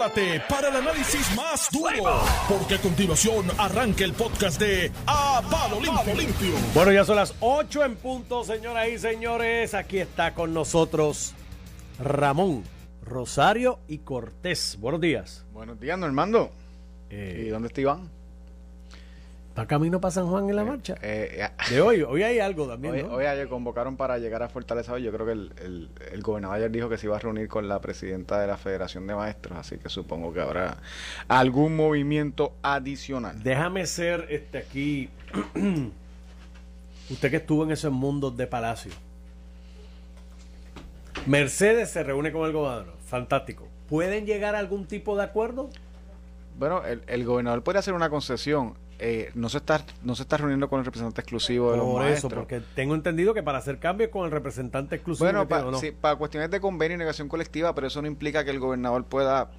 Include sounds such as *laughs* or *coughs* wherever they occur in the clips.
prepárate para el análisis más duro, porque a continuación arranca el podcast de A Palo Limpio. Bueno, ya son las 8 en punto, señoras y señores. Aquí está con nosotros Ramón, Rosario y Cortés. Buenos días. Buenos días, Normando. Eh, ¿Y dónde está Iván? ¿Va camino para San Juan en la marcha? Eh, eh, De hoy, hoy hay algo también, hoy, ¿no? hoy ayer convocaron para llegar a Fortaleza hoy. Yo creo que el, el- el gobernador ayer dijo que se iba a reunir con la presidenta de la Federación de Maestros, así que supongo que habrá algún movimiento adicional. Déjame ser este aquí. *clears throat* Usted que estuvo en esos mundos de palacio. Mercedes se reúne con el gobernador. Fantástico. ¿Pueden llegar a algún tipo de acuerdo? Bueno, el, el gobernador puede hacer una concesión. Eh, no se está no se está reuniendo con el representante exclusivo de los Por maestros. eso, porque tengo entendido que para hacer cambios con el representante exclusivo. Bueno, pa- ¿o no? sí, para cuestiones de convenio y negación colectiva, pero eso no implica que el gobernador pueda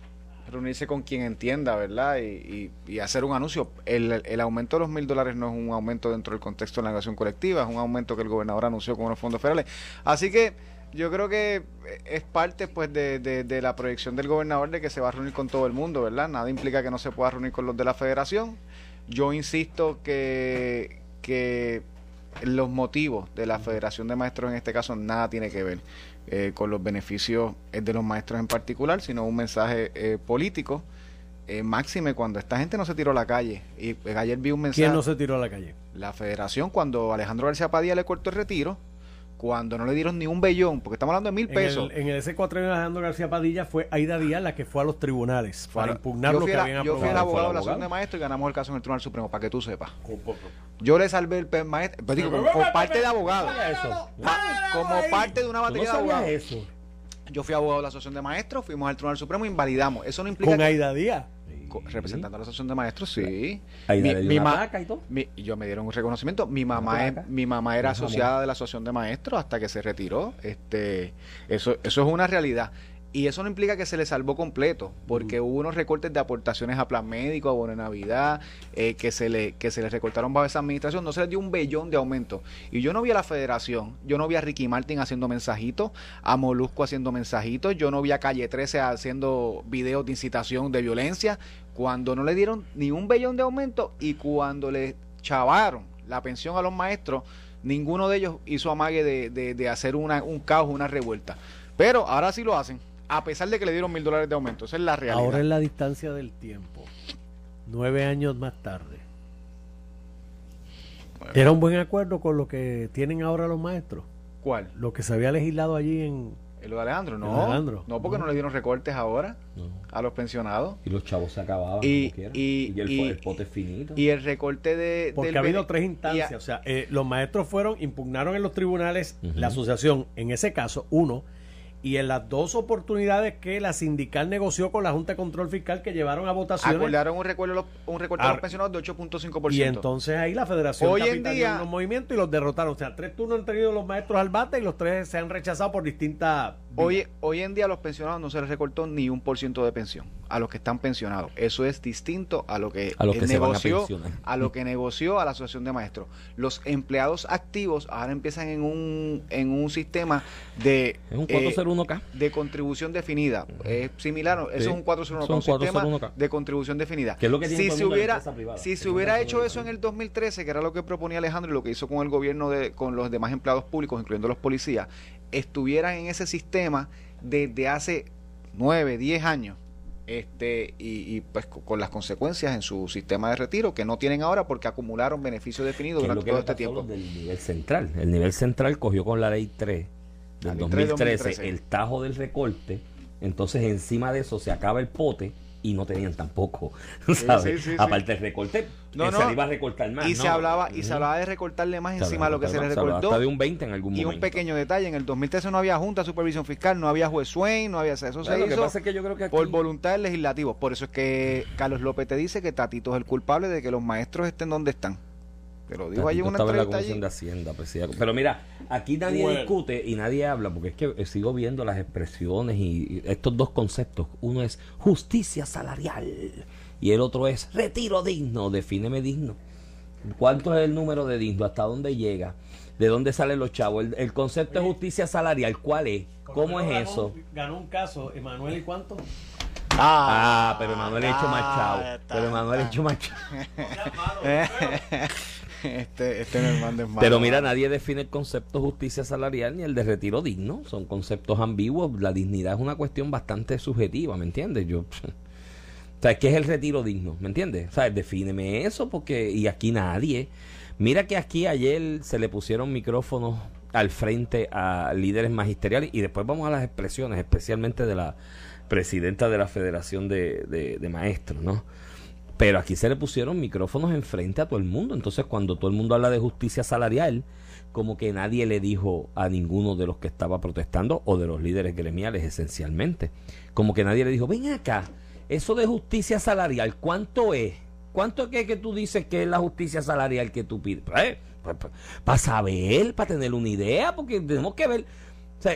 reunirse con quien entienda, ¿verdad? Y, y- y hacer un anuncio. El, el aumento de los mil dólares no es un aumento dentro del contexto de la negación colectiva, es un aumento que el gobernador anunció con los fondos federales. Así que yo creo que es parte pues de, de- de la proyección del gobernador de que se va a reunir con todo el mundo, ¿verdad? Nada implica que no se pueda reunir con los de la federación. Yo insisto que, que los motivos de la Federación de Maestros en este caso nada tiene que ver eh, con los beneficios eh, de los maestros en particular, sino un mensaje eh, político. eh, máxime cuando esta gente no se tiró a la calle. Y eh, ayer vi un mensaje. ¿Quién no se tiró a la calle? La federación, cuando Alejandro García Padilla le cortó el retiro, cuando no le dieron ni un bellón, porque estamos hablando de mil En pesos. el, en el S4 de Alejandro García Padilla fue Aida Díaz la que fue a los tribunales para Para- impugnar lo que el- habían Yo fui el aprobado. abogado de la ¿Fue el Asociación de? Maestros y ganamos el caso en el Tribunal Supremo, para que tú sepas. Yo le salvé el maestro, pues digo, como, como parte de abogado. Como parte de una ¿Tú no batería de abogados. eso? Yo fui abogado de la Asociación de Maestros, fuimos al Tribunal Supremo, invalidamos. Eso no implica Con Aida Díaz. Representando a la Asociación de Maestros, sí. Ahí Mi- le dio mi una ma- placa y todo. mi- yo me dieron un reconocimiento. Mi mamá es, mi mamá era asociada de la Asociación de Maestros hasta que se retiró. Este, eso, eso es una realidad. Y eso no implica que se le salvó completo, porque hubo unos recortes de aportaciones a plan médico, a bono de Navidad, eh, que se le que se le recortaron bajo esa administración, no se les dio un bellón de aumento. Y yo no vi a la federación, yo no vi a Ricky Martin haciendo mensajitos, a Molusco haciendo mensajitos, yo no vi a Calle 13 haciendo videos de incitación de violencia, cuando no le dieron ni un bellón de aumento y cuando le chavaron la pensión a los maestros, ninguno de ellos hizo amague de, de- de hacer una, un caos, una revuelta. Pero ahora sí lo hacen, a pesar de que le dieron mil dólares de aumento. Esa es la realidad. Ahora es la distancia del tiempo. Nueve años más tarde. Era un buen acuerdo con lo que tienen ahora los maestros. ¿Cuál? Lo que se había legislado allí en... ¿El de Alejandro? No. ¿El de Alejandro? No, porque no. No. le dieron recortes ahora No. a los pensionados. Y los chavos se acababan Y- como y- el, y- el pote es finito. Y el recorte de... Porque del ha habido tres a- instancias. O sea, eh, los maestros fueron, impugnaron en los tribunales la asociación, en ese caso, uno, y en las dos oportunidades que la sindical negoció con la Junta de Control Fiscal que llevaron a votaciones. acordaron un los- un recorte a los Ar- pensionados de 8.5%. Y entonces ahí la federación Hoy en día- unos movimientos y los derrotaron. O sea, tres turnos han tenido los maestros al bate y los tres se han rechazado por distintas. Hoy, hoy en día a los pensionados no se les recortó ni un por ciento de pensión a los que están pensionados. Eso es distinto a lo que, A eh, a negoció a lo que negoció a la asociación de maestros. Los empleados activos ahora empiezan en un en un sistema de es un eh, 401k. de contribución definida. Es similar, eso Sí, es un 401k, son un sistema 401k. de contribución definida. Es lo que si se hubiera, si se Eso hubiera hecho eso en el 2013, que era lo que proponía Alejandro y lo que hizo con el gobierno de con los demás empleados públicos, incluyendo los policías, estuvieran en ese sistema desde hace 9, 10 años. Este, y, y, pues co- con las consecuencias en su sistema de retiro que no tienen ahora porque acumularon beneficios definidos durante todo este tiempo. del nivel central. El nivel central cogió con la ley 3 La del ley 3 de 2013, 2013. el tajo del recorte. Entonces, encima de eso se acaba el pote y no tenían tampoco, *laughs* ¿sabes? sí, sí, sí. Aparte del recorte, No, no. se le iba a recortar más. y ¿no? se hablaba y se hablaba de recortarle más Se encima de lo que se le recortó Hasta de un 20 en algún Y momento. un pequeño detalle, en el 2013 no había Junta de Supervisión Fiscal, no había juez Swain, no había eso se lo que hizo pasa es que yo creo que aquí, por voluntad del legislativo. Por eso es que Carlos López te dice que Tatito es el culpable de que los maestros estén donde están. Te lo digo allí una estaba en la entrevista Comisión allí. de Hacienda, presidente. Pero mira, aquí nadie Bueno. discute y nadie habla, porque es que eh, sigo viendo las expresiones y, y estos dos conceptos. Uno es justicia salarial y el otro es retiro digno. Defíneme digno. ¿Cuánto es el número de digno? ¿Hasta dónde llega? ¿De dónde salen los chavos? El, el concepto de justicia salarial, ¿cuál es? ¿Cómo es Ganó- eso? Ganó un caso, Emanuel, ¿y cuánto? Ah, pero Manuel ha hecho más Ah, chavo. Pero Manuel ha está. hecho más chavo. *laughs* *laughs* este, este no malo. Pero mira, nadie define el concepto justicia salarial ni el de retiro digno. Son conceptos ambiguos. La dignidad es una cuestión bastante subjetiva, ¿me entiendes? Yo. *laughs* O sea, ¿qué es el retiro digno? ¿Me entiendes? O sea, defíneme eso porque... Y aquí nadie. Mira que aquí ayer se le pusieron micrófonos al frente a líderes magisteriales y después vamos a las expresiones, especialmente de la presidenta de la Federación de, de- de Maestros, ¿no? Pero aquí se le pusieron micrófonos enfrente a todo el mundo. Entonces, cuando todo el mundo habla de justicia salarial, como que nadie le dijo a ninguno de los que estaba protestando o de los líderes gremiales esencialmente. Como que nadie le dijo, ven acá, eso de justicia salarial, ¿cuánto es? ¿Cuánto es que, tú dices que es la justicia salarial que tú pides? para saber, para tener una idea, porque tenemos que ver.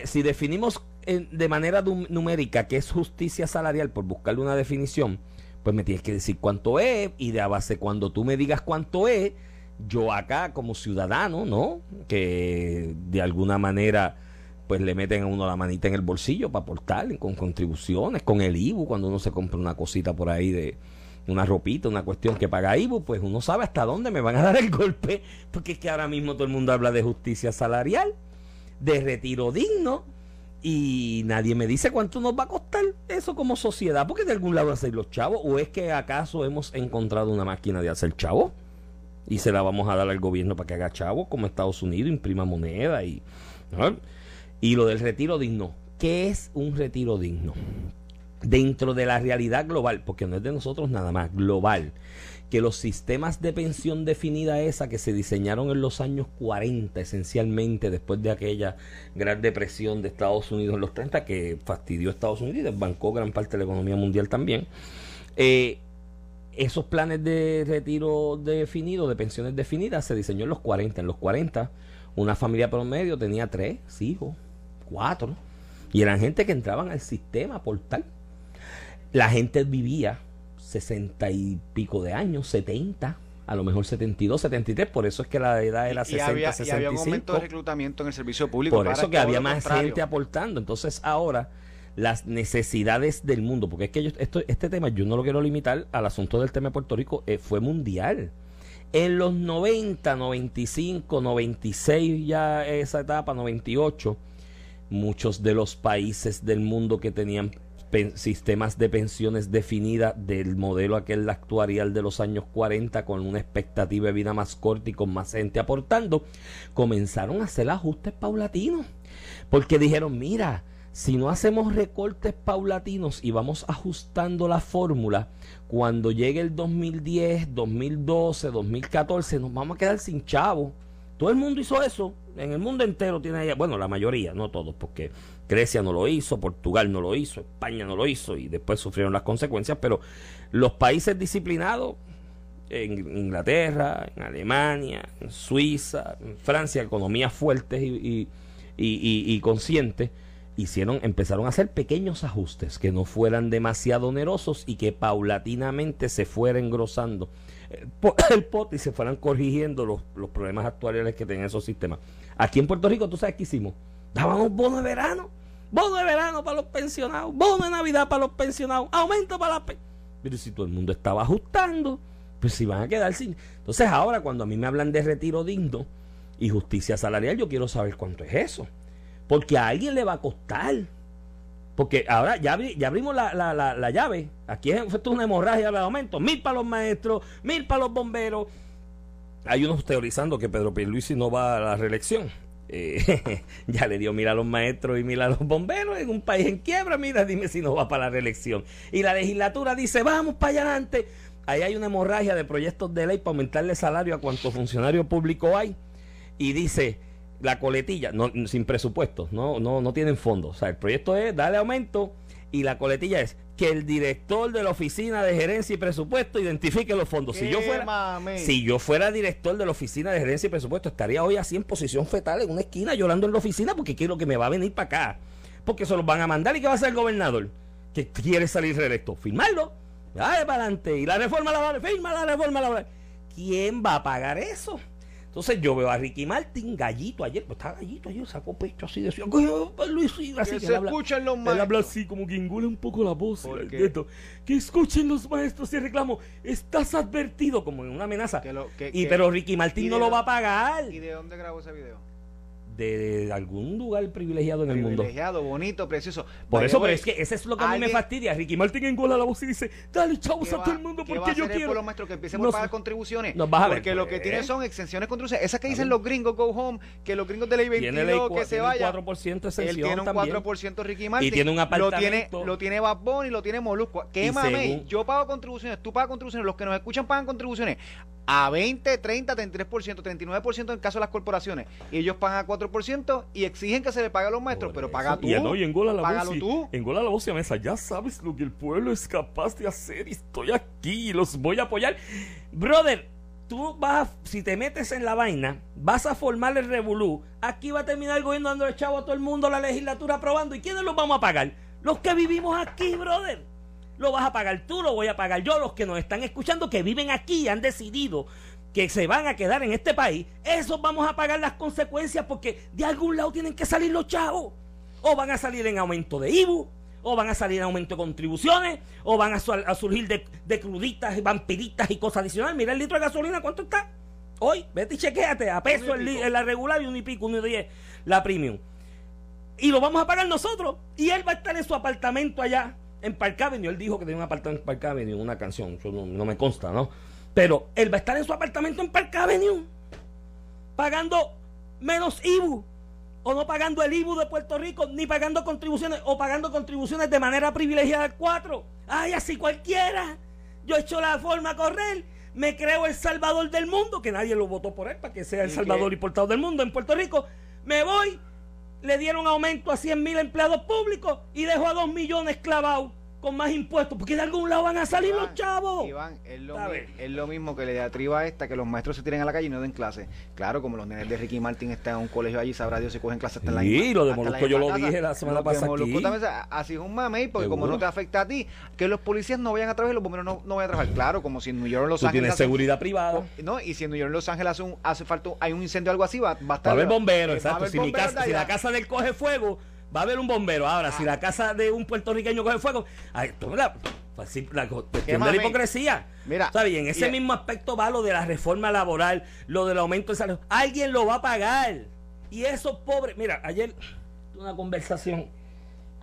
Si definimos en- de manera num- numérica qué es justicia salarial, por buscarle una definición, pues me tienes que decir cuánto es, y de a base cuando tú me digas cuánto es, yo acá como ciudadano, ¿no? Que de alguna manera pues le meten a uno la manita en el bolsillo para aportar con contribuciones, con el IBU, cuando uno se compra una cosita por ahí de una ropita, una cuestión que paga IBU, pues uno sabe hasta dónde me van a *laughs* dar el golpe, porque es que ahora mismo todo el mundo habla de justicia salarial, de retiro digno, y nadie me dice cuánto nos va a costar eso como sociedad, porque de algún lado ser los chavos, o es que acaso hemos encontrado una máquina de hacer chavos y se la vamos a dar al gobierno para que haga chavos, como Estados Unidos, imprima moneda y... Y lo del retiro digno. ¿Qué es un retiro digno? Dentro de la realidad global, porque no es de nosotros nada más, global, que los sistemas de pensión definida esa que se diseñaron en los años 40 esencialmente después de aquella gran depresión de Estados Unidos en los 30 que fastidió a Estados Unidos y desbancó gran parte de la economía mundial también. Eh, esos planes de retiro definido, de pensiones definidas, se diseñó en los 40. En los 40, una familia promedio tenía tres hijos, cuatro, y eran gente que entraban al sistema por tal. La gente vivía 60 y pico de años, 70, a lo mejor 72, 73, por eso es que la edad era y, 60, había, y 65. había un aumento de reclutamiento en el servicio público. Por eso es que había más contrario. gente aportando. Entonces ahora las necesidades del mundo, porque es que yo- esto, este tema yo no lo quiero limitar al asunto del tema de Puerto Rico, eh, fue mundial. En los 90, 95, 96 ya esa etapa, 98, muchos de los países del mundo que tenían sistemas de pensiones definidas del modelo aquel actuarial de los años 40 con una expectativa de vida más corta y con más gente aportando, comenzaron a hacer ajustes paulatinos. Porque dijeron, mira, si no hacemos recortes paulatinos y vamos ajustando la fórmula, cuando llegue el 2010, 2012, 2014, nos vamos a quedar sin chavo. Todo el mundo hizo eso. En el mundo entero tiene ahí- bueno, la mayoría, no todos, porque Grecia no lo hizo, Portugal no lo hizo, España no lo hizo y después sufrieron las consecuencias, pero los países disciplinados, en Inglaterra, en Alemania, en Suiza, en Francia, economías fuertes y- y- y conscientes, hicieron, empezaron a hacer pequeños ajustes que no fueran demasiado onerosos y que paulatinamente se fuera engrosando *coughs* el po- el pote y se fueran corrigiendo los, los problemas actuales que tenían esos sistemas. Aquí en Puerto Rico, ¿tú sabes qué hicimos? Dábamos bono de verano, bono de verano para los pensionados, bono de Navidad para los pensionados, aumento para las... pe- Pero si todo el mundo estaba ajustando, pues si van a quedar sin... Entonces ahora cuando a mí me hablan de retiro digno y justicia salarial, yo quiero saber cuánto es eso. Porque a alguien le va a costar. Porque ahora ya, abri- ya abrimos la, la, la, la llave. Aquí es, esto es una hemorragia de aumento. Mil para los maestros, mil para los bomberos. Hay unos teorizando que Pedro Pierluisi no va a la reelección. Eh, *laughs* ya le dio mira a los maestros y mira a los bomberos en un país en quiebra. Mira, dime si no va para la reelección. Y la legislatura dice, vamos para allá adelante. Ahí hay una hemorragia de proyectos de ley para aumentarle salario a cuantos funcionarios públicos hay. Y dice, la coletilla, no, sin presupuesto, no, no, no tienen fondos. O sea, el proyecto es darle aumento y la coletilla es que el director de la oficina de gerencia y presupuesto identifique los fondos. Si yo ¡Qué fuera, si yo fuera director de la oficina de gerencia y presupuesto, estaría hoy así en posición fetal en una esquina llorando en la oficina porque quiero que me va a venir para acá. Porque se los van a mandar y que va a hacer el gobernador que quiere salir reelecto. Firmarlo. Dale para adelante. Y la reforma laboral, firma la reforma laboral. ¿Quién va a pagar eso? Entonces yo veo a Ricky Martin, gallito ayer, pues estaba gallito ayer, sacó pecho así, decía, "Coño, Luis, sí", así Que que se él habla- escuchen los Él maestros. habla así, como que engole un poco la voz. ¿Por el teto. Que escuchen los maestros y reclamo. Estás advertido, como en una amenaza. Que lo- que- y pero Ricky Martin no de lo- va a pagar. ¿Y de dónde grabó ese video? De, algún lugar privilegiado en el mundo. Privilegiado, bonito, precioso. Por eso, pero es que eso es lo que a mí me fastidia. Ricky Martin engola la voz y dice, dale chavos ¿Qué a todo el mundo va a porque yo el quiero. pueblo maestro que empiecen No por pagar contribuciones? Nos vas a ver, porque lo que pues. tiene son exenciones contribuciones. Esas que dicen los gringos go home, que los gringos de ley Tiene 22 ley que se tiene vayan. 4% Él tiene un también. 4% Ricky Martin. Y tiene un Lo tiene, apartamento. lo tiene Bad Bunny, lo tiene Molusco. ¿Qué Y mame? según- Yo pago contribuciones, tú pagas contribuciones, los que nos escuchan pagan contribuciones a 20, 30, 33%, 39% en el caso de las corporaciones. Y ellos pagan a 4% y exigen que se le pague a los maestros, Por pero eso. paga tú. Y, no, y engola la Págalo voz. y- tú. Engola la voz y a mesa. Ya sabes lo que el pueblo es capaz de hacer. Y estoy aquí y los voy a apoyar. Brother, tú vas, a- si te metes en la vaina, vas a formar el revolú. Aquí va a terminar el gobierno dando el chavo a todo el mundo, la legislatura aprobando. ¿Y quiénes los vamos a pagar? Los que vivimos aquí, brother. Lo vas a pagar tú, lo voy a pagar yo, los que nos están escuchando, que viven aquí y han decidido que se van a quedar en este país, esos vamos a pagar las consecuencias porque de algún lado tienen que salir los chavos. O van a salir en aumento de IBU, o van a salir en aumento de contribuciones, o van a, su- a surgir de, de cruditas, vampiritas y cosas adicionales. Mira el litro de gasolina, ¿cuánto está? Hoy, vete y chequéate, a peso el la regular y uno y pico, uno y diez, la premium. Y lo vamos a pagar nosotros. Y él va a estar en su apartamento allá, en Park Avenue. Él dijo que tenía un apartamento en Park Avenue, una canción. Eso no, no me consta, ¿no? Pero él va a estar en su apartamento en Park Avenue, pagando menos IBU. O no pagando el IBU de Puerto Rico, ni pagando contribuciones, o pagando contribuciones de manera privilegiada 4. Ay, así cualquiera. Yo he hecho la forma a correr. Me creo el salvador del mundo, que nadie lo votó por él para que sea el ¿Y salvador y portador del mundo en Puerto Rico. Me voy, le dieron aumento a 100 mil empleados públicos y dejó a 2 millones clavados con más impuestos, porque de algún lado van a salir Iván, los chavos. Iván, es lo, mismo que le atriba a esta que los maestros se tiren a la calle y no den clase. Claro, como los nenes de Ricky Martin están en un colegio allí, sabrá Dios si cogen clases hasta en la Sí, lo de en Molusco yo lo casa. dije la semana pasada Molusco también, así es un mame, porque como no te afecta a ti, que los policías no vayan a trabajar y los bomberos no, no vayan a trabajar. Claro, como si en New York o Los Ángeles. tienes hace- seguridad privada. no, y si en New York Los Ángeles hace, un, hace falta, hay un incendio o algo así, va, va a Va estar. a haber bomberos, va a exacto. haber Si, mi bomberos casa, si la casa del coge fuego, va a haber un bombero. Ahora, si Ah. la casa de un puertorriqueño coge fuego, ay, la, pues la co- cuestión de la mami? hipocresía. Mira, Está bien, ese y- mismo aspecto va lo de la reforma laboral, lo del aumento de salario. Alguien lo va a pagar. Y esos pobres. Mira, ayer tuve una conversación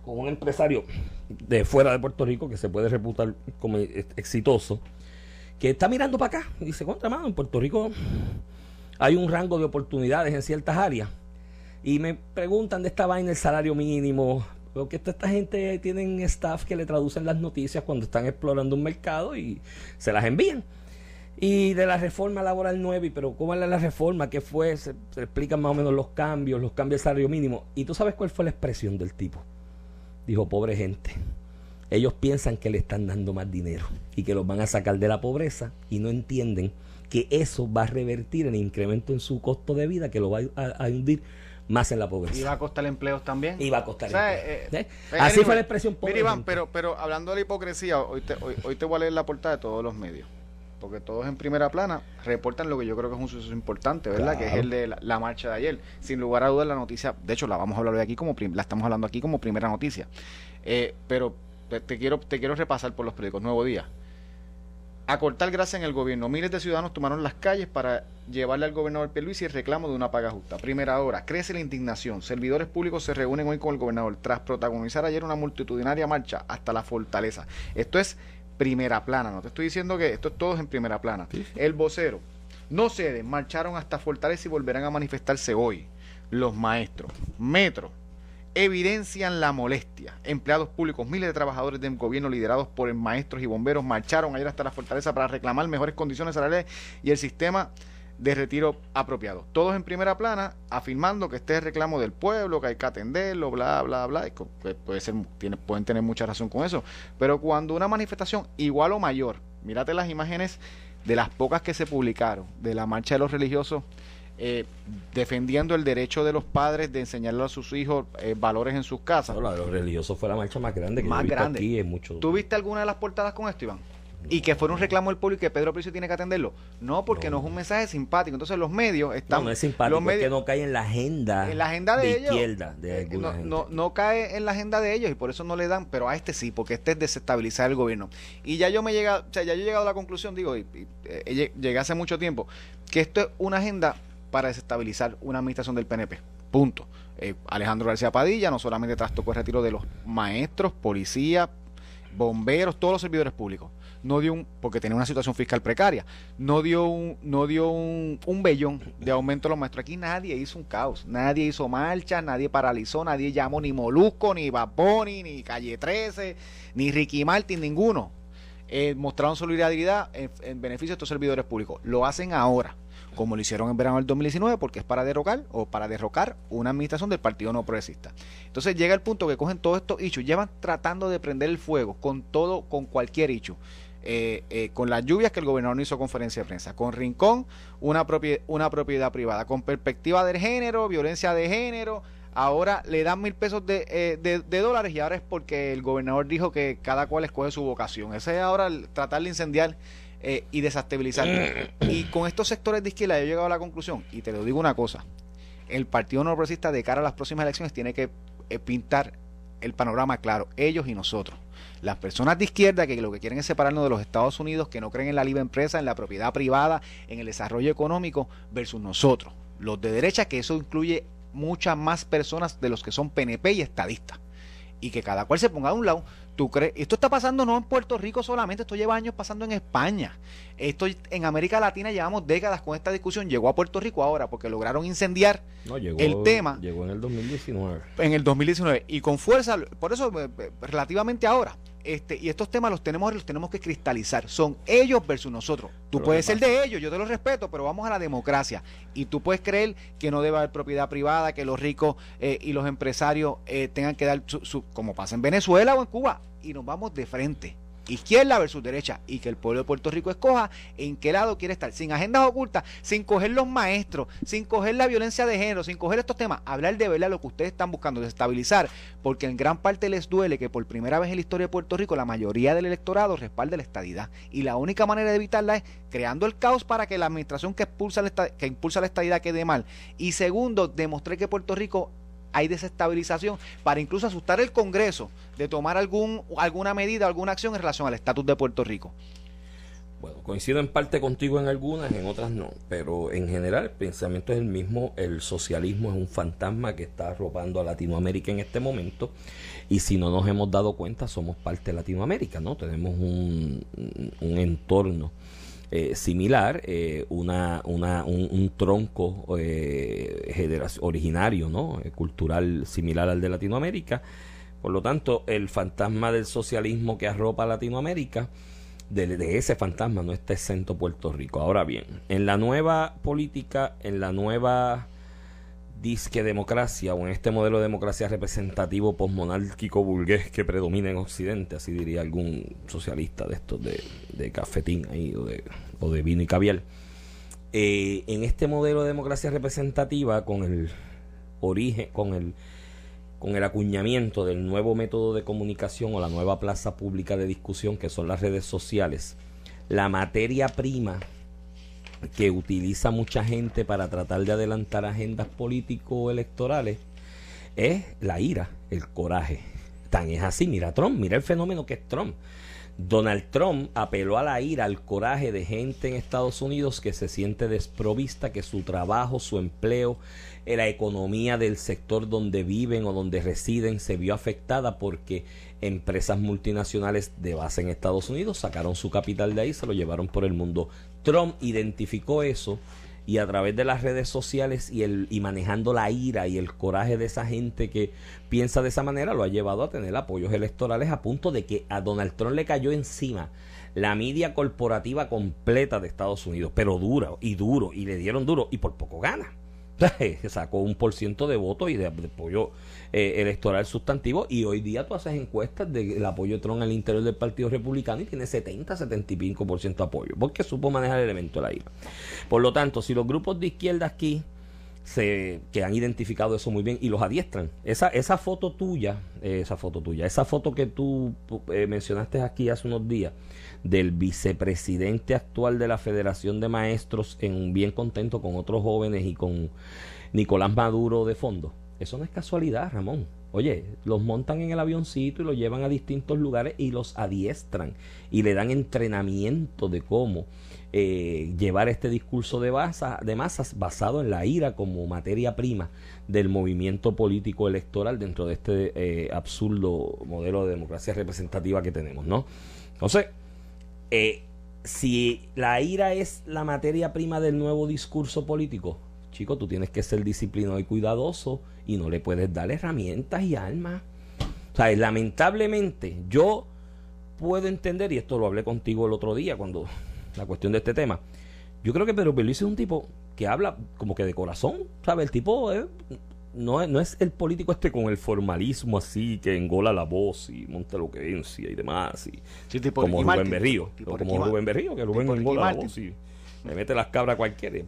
con un empresario de fuera de Puerto Rico que se puede reputar como ex- exitoso, que está mirando para acá y dice, contra mano, en Puerto Rico hay un rango de oportunidades en ciertas áreas. Y me preguntan de esta vaina el salario mínimo, porque esta, esta gente tienen staff que le traducen las noticias cuando están explorando un mercado y se las envían. Y de la reforma laboral nueva, y pero ¿cómo era la reforma? ¿Qué fue? Se, se explican más o menos los cambios, los cambios de salario mínimo. ¿Y tú sabes cuál fue la expresión del tipo? Dijo, pobre gente. Ellos piensan que le están dando más dinero y que los van a sacar de la pobreza y no entienden que eso va a revertir en incremento en su costo de vida que lo va a, a hundir más en la pobreza. Y va a costar empleos también. Y va a costar O sea, empleo. eh, ¿Eh? eh, Así anyway, fue la expresión pobre Mira, Iván, pero, pero hablando de la hipocresía, hoy te, hoy, hoy te voy a leer la portada de todos los medios. Porque todos en primera plana reportan lo que yo creo que es un suceso importante, ¿verdad? Que es el de la, la marcha de ayer. Sin lugar a dudas, la noticia, de hecho, la vamos a hablar hoy aquí como la estamos hablando aquí como primera noticia. Eh, pero te, te quiero, te quiero repasar por los periódicos. Nuevo Día. A cortar grasa en el gobierno. Miles de ciudadanos tomaron las calles para llevarle al gobernador Pierluisi el reclamo de una paga justa. Primera hora. Crece la indignación. Servidores públicos se reúnen hoy con el gobernador tras protagonizar ayer una multitudinaria marcha hasta la fortaleza. Esto es primera plana. No te estoy diciendo que esto es todo en primera plana. El vocero. No ceden. Marcharon hasta Fortaleza y volverán a manifestarse hoy. Los maestros. Metro evidencian la molestia. Empleados públicos, miles de trabajadores del gobierno liderados por maestros y bomberos marcharon ayer hasta la fortaleza para reclamar mejores condiciones salariales y el sistema de retiro apropiado. Todos en primera plana afirmando que este es reclamo del pueblo, que hay que atenderlo, bla, bla, bla. puede ser, pueden tener mucha razón con eso. Pero cuando una manifestación igual o mayor, mírate las imágenes de las pocas que se publicaron de la marcha de los religiosos eh, defendiendo el derecho de los padres de enseñarle a sus hijos eh, valores en sus casas. No, la de los religiosos fue la marcha más grande que Más yo he visto grande. aquí en mucho ¿Tú viste alguna de las portadas con esto, Iván? y que fuera un reclamo del pueblo y que Pedro Pricio tiene que atenderlo. No, porque no, es un mensaje simpático. Entonces los medios están... No, no es simpático, los medios, es que no cae en la agenda, en la agenda de, ellos, izquierda de eh, no, no, no, cae en la agenda de ellos y por eso no le dan, pero a este sí, porque este es desestabilizar el gobierno. Y ya yo me llega, o sea, ya yo he llegado a la conclusión, digo, y, eh, llegué hace mucho tiempo, que esto es una agenda para desestabilizar una administración del PNP. Punto. Eh, Alejandro García Padilla no solamente trastocó el retiro de los maestros, policías, bomberos, todos los servidores públicos. No dio un, porque tenía una situación fiscal precaria, no dio un, no dio un, de aumento a los maestros. Aquí nadie hizo un caos, nadie hizo marcha, nadie paralizó, nadie llamó ni Molusco, ni Baboni, ni Calle 13, ni Ricky Martin, ninguno. Eh, mostraron solidaridad en, en beneficio de estos servidores públicos. Lo hacen ahora como lo hicieron en verano del 2019, porque es para derrocar o para derrocar una administración del Partido No Progresista. Entonces llega el punto que cogen todos estos hechos, llevan tratando de prender el fuego con todo, con cualquier hecho. Eh, con las lluvias que el gobernador no hizo conferencia de prensa, con Rincón, una, propiedad, una propiedad privada, con perspectiva del género, violencia de género, ahora le dan mil pesos de, eh, de, dólares y ahora es porque el gobernador dijo que cada cual escoge su vocación. Ese es ahora el, tratar de incendiar eh, y desestabilizar. *clears throat* y con estos sectores de izquierda yo he llegado a la conclusión, y te lo digo una cosa, el Partido No Progresista de cara a las próximas elecciones tiene que eh, pintar el panorama claro, ellos y nosotros. Las personas de izquierda que lo que quieren es separarnos de los Estados Unidos, que no creen en la libre empresa, en la propiedad privada, en el desarrollo económico, versus nosotros. Los de derecha, que eso incluye muchas más personas de los que son PNP y estadistas. Y que cada cual se ponga a un lado. ¿Tú crees? Esto está pasando no en Puerto Rico solamente, esto lleva años pasando en España. Esto en América Latina llevamos décadas con esta discusión. Llegó a Puerto Rico ahora porque lograron incendiar el tema. Llegó en el 2019. En el 2019. Y con fuerza, por eso eh, eh, relativamente ahora. Este, y estos temas los tenemos los tenemos que cristalizar. Son ellos versus nosotros. Tú puedes ser de ellos, yo te lo respeto, pero vamos a la democracia. Y tú puedes creer que no debe haber propiedad privada, que los ricos eh, y los empresarios tengan que dar su, como pasa en Venezuela o en Cuba. Y nos vamos de frente izquierda versus derecha y que el pueblo de Puerto Rico escoja en qué lado quiere estar, sin agendas ocultas, sin coger los maestros, sin coger la violencia de género, sin coger estos temas, hablar de verdad lo que ustedes están buscando, desestabilizar, porque en gran parte les duele que por primera vez en la historia de Puerto Rico la mayoría del electorado respalde la estadidad. Y la única manera de evitarla es creando el caos para que la administración que impulsa la, que impulsa la estadidad quede mal. Y segundo, demostrar que Puerto Rico hay desestabilización para incluso asustar el Congreso de tomar algún, alguna medida, alguna acción en relación al estatus de Puerto Rico. Bueno, coincido en parte contigo en algunas, en otras no, pero en general el pensamiento es el mismo, el socialismo es un fantasma que está arropando a Latinoamérica en este momento y si no nos hemos dado cuenta somos parte de Latinoamérica, ¿no? Tenemos un, un entorno eh, similar, eh, una, una, un, tronco eh, originario, ¿no? Eh, cultural similar al de Latinoamérica. Por lo tanto, el fantasma del socialismo que arropa Latinoamérica, de, de, ese fantasma no está exento Puerto Rico. Ahora bien, en la nueva política, en la nueva disque democracia o en este modelo de democracia representativo posmonárquico burgués que predomina en Occidente, así diría algún socialista de estos de, cafetín ahí o de, o de vino y caviar. Eh, en este modelo de democracia representativa, con el origen, con el, con el acuñamiento del nuevo método de comunicación o la nueva plaza pública de discusión que son las redes sociales, la materia prima que utiliza mucha gente para tratar de adelantar agendas político-electorales es la ira, el coraje. Tan es así, mira Trump, mira el fenómeno que es Trump. Donald Trump apeló a la ira, al coraje de gente en Estados Unidos que se siente desprovista, que su trabajo, su empleo, la economía del sector donde viven o donde residen se vio afectada porque empresas multinacionales de base en Estados Unidos sacaron su capital de ahí se lo llevaron por el mundo. Trump identificó eso y a través de las redes sociales y, el, y manejando la ira y el coraje de esa gente que piensa de esa manera lo ha llevado a tener apoyos electorales a punto de que a Donald Trump le cayó encima la media corporativa completa de Estados Unidos, pero duro y duro y le dieron duro y por poco gana. *laughs* sacó un por ciento de votos y de, apoyo eh, electoral sustantivo y hoy día tú haces encuestas del apoyo de Trump al interior del Partido Republicano y tiene 70, 75 por ciento de apoyo porque supo manejar el elemento de la ira. Por lo tanto, si los grupos de izquierda aquí se, que han identificado eso muy bien y los adiestran. Esa, esa foto tuya, eh, esa foto tuya, esa foto que tú eh, mencionaste aquí hace unos días del vicepresidente actual de la Federación de Maestros en un bien contento con otros jóvenes y con Nicolás Maduro de fondo. Eso no es casualidad, Ramón. Oye, los montan en el avioncito y los llevan a distintos lugares y los adiestran y le dan entrenamiento de cómo eh, llevar este discurso de, de masas basado en la ira como materia prima del movimiento político electoral dentro de este eh, absurdo modelo de democracia representativa que tenemos, ¿no? Entonces, eh, si la ira es la materia prima del nuevo discurso político, chico, tú tienes que ser disciplinado y cuidadoso y no le puedes dar herramientas y armas. O sea, lamentablemente yo puedo entender, y esto lo hablé contigo el otro día cuando *laughs* la cuestión de este tema, yo creo que Pedro Pierluisi es un tipo que habla como que de corazón, ¿sabes? El tipo no, no es el político este con el formalismo así que engola la voz y monta lo que vencia y demás. Y, como Rubén Berrío. Como Rubén Berrío, que Rubén engola la voz y me mete las cabras cualquiera. Y,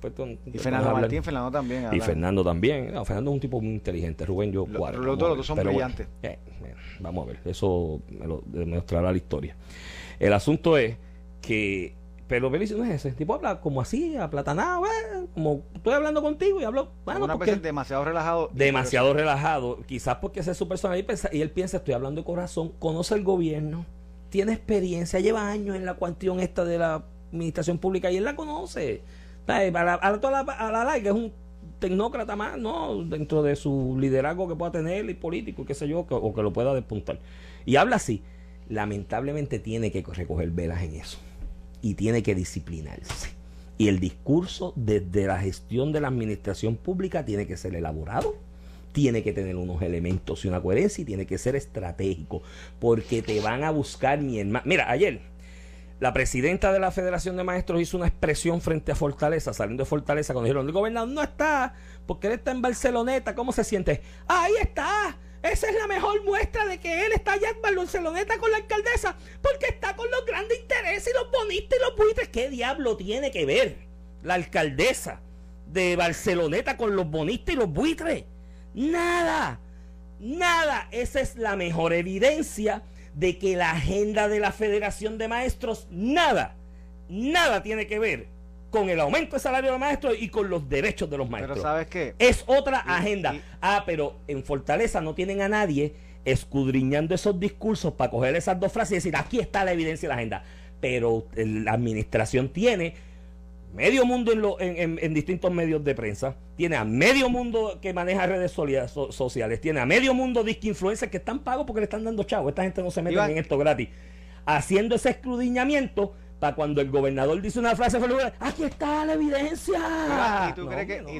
y Fernando Martín, Fernando también. Y Fernando también. Fernando es un tipo muy inteligente. Rubén, yo cuatro. Los dos son brillantes. Eh, vamos a ver, eso me lo demostrará la historia. El asunto es que pero Belice no es ese. El tipo habla como así, aplatanado, eh, como estoy hablando contigo y hablo. Bueno, una vez demasiado relajado. Demasiado relajado. Quizás porque ese es su persona y, él piensa, estoy hablando de corazón, conoce el gobierno, tiene experiencia, lleva años en la cuestión esta de la administración pública y él la conoce. A la, a la, larga es un tecnócrata más, ¿no? Dentro de su liderazgo que pueda tener y político, qué sé yo, o que lo pueda despuntar. Y habla así. Lamentablemente tiene que recoger velas en eso y tiene que disciplinarse. Y el discurso desde la gestión de la administración pública tiene que ser elaborado, tiene que tener unos elementos y una coherencia y tiene que ser estratégico, porque te van a buscar mi hermano. Mira, ayer la presidenta de la Federación de Maestros hizo una expresión frente a Fortaleza, saliendo de Fortaleza, cuando dijeron, el gobernador no está, porque él está en Barceloneta, ¿cómo se siente? Ahí está, esa es la mejor muestra de que él está allá en Barceloneta con la alcaldesa, porque está con los grandes intereses y los bonistas y los buitres. ¿Qué diablo tiene que ver la alcaldesa de Barceloneta con los bonistas y los buitres? Nada, nada. Esa es la mejor evidencia de que la agenda de la Federación de Maestros, nada, nada tiene que ver con el aumento de salario de los maestros y con los derechos de los maestros. Pero ¿sabes qué? Es otra agenda. ah, pero en Fortaleza no tienen a nadie escudriñando esos discursos para coger esas dos frases y decir, aquí está la evidencia de la agenda. Pero la administración tiene medio mundo en, en, distintos medios de prensa, tiene a medio mundo que maneja redes sociales, tiene a medio mundo de influencers que están pagos porque le están dando chavo. Esta gente no se mete en esto gratis. Haciendo ese escudriñamiento para cuando el gobernador dice una frase, aquí está la evidencia. ¿y,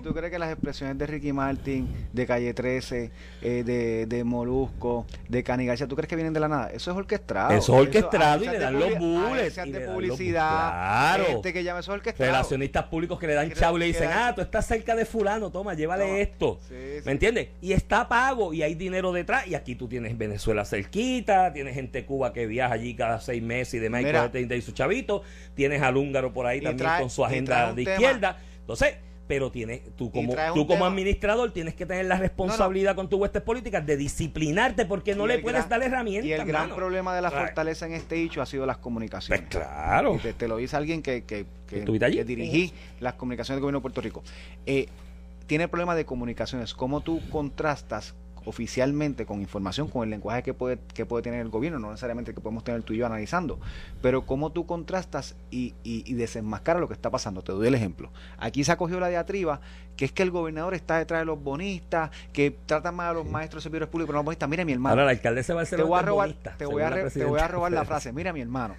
tú crees que, las expresiones de Ricky Martin, de Calle 13, eh, de, de Molusco, de Cani García, ¿tú crees que vienen de la nada? Eso es orquestado. Eso es orquestado y le dan los bullets. de publicidad. Claro. Gente que llama eso es orquestado. Relacionistas públicos que le dan chavo y le dicen, ah, tú estás cerca de fulano, toma, llévale esto. ¿Me entiendes? Y está pago y hay dinero detrás. Y aquí tú tienes Venezuela cerquita, tienes gente de Cuba que viaja allí cada seis meses y demás y, su chavito tienes al húngaro por ahí también con su agenda de izquierda. Entonces, pero tienes, tú como, tú como administrador tienes que tener la responsabilidad con tu huestes políticas de disciplinarte porque no le puedes dar herramientas. Y el gran problema de la fortaleza en este hecho ha sido las comunicaciones. Pues claro. te, lo dice alguien que, que, que, dirigí las comunicaciones del gobierno de Puerto Rico. Eh, tiene problema de comunicaciones. ¿Cómo tú contrastas oficialmente con información, con el lenguaje que puede, que puede tener el gobierno, no necesariamente que podemos tener tú y yo analizando, pero cómo tú contrastas y, y, desenmascaras lo que está pasando. Te doy el ejemplo. Aquí se ha cogido la diatriba que es que el gobernador está detrás de los bonistas, que tratan mal a los maestros de servidores públicos, pero los bonistas, mira mi hermano. Ahora el alcalde se va a te voy a robar, te voy a, te voy a robar la frase, mira mi hermano.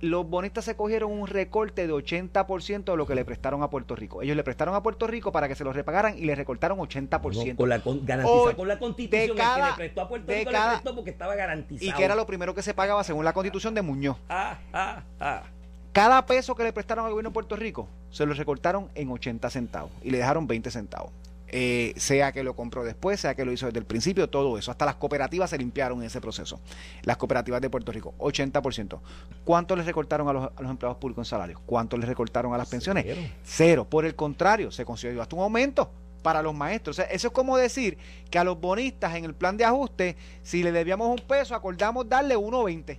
Los bonistas se cogieron un recorte de 80% de lo que le prestaron a Puerto Rico. Ellos le prestaron a Puerto Rico para que se lo repagaran y le recortaron 80%. con la con, garantizado con la constitución que le prestó a Puerto Rico le prestó porque estaba garantizado. Y que era lo primero que se pagaba según la constitución de Muñoz. Ah, ah, ah. Cada peso que le prestaron al gobierno de Puerto Rico se lo recortaron en 80 centavos y le dejaron 20 centavos. Eh, sea que lo compró después, sea que lo hizo desde el principio, todo eso. Hasta las cooperativas se limpiaron en ese proceso. Las cooperativas de Puerto Rico, 80%. ¿Cuánto les recortaron a los, empleados públicos en salarios? ¿Cuánto les recortaron a las pensiones? Cero. Por el contrario, se consiguió hasta un aumento. para los maestros. O sea, eso es como decir que a los bonistas en el plan de ajuste, si le debíamos un peso, acordamos darle 1.20.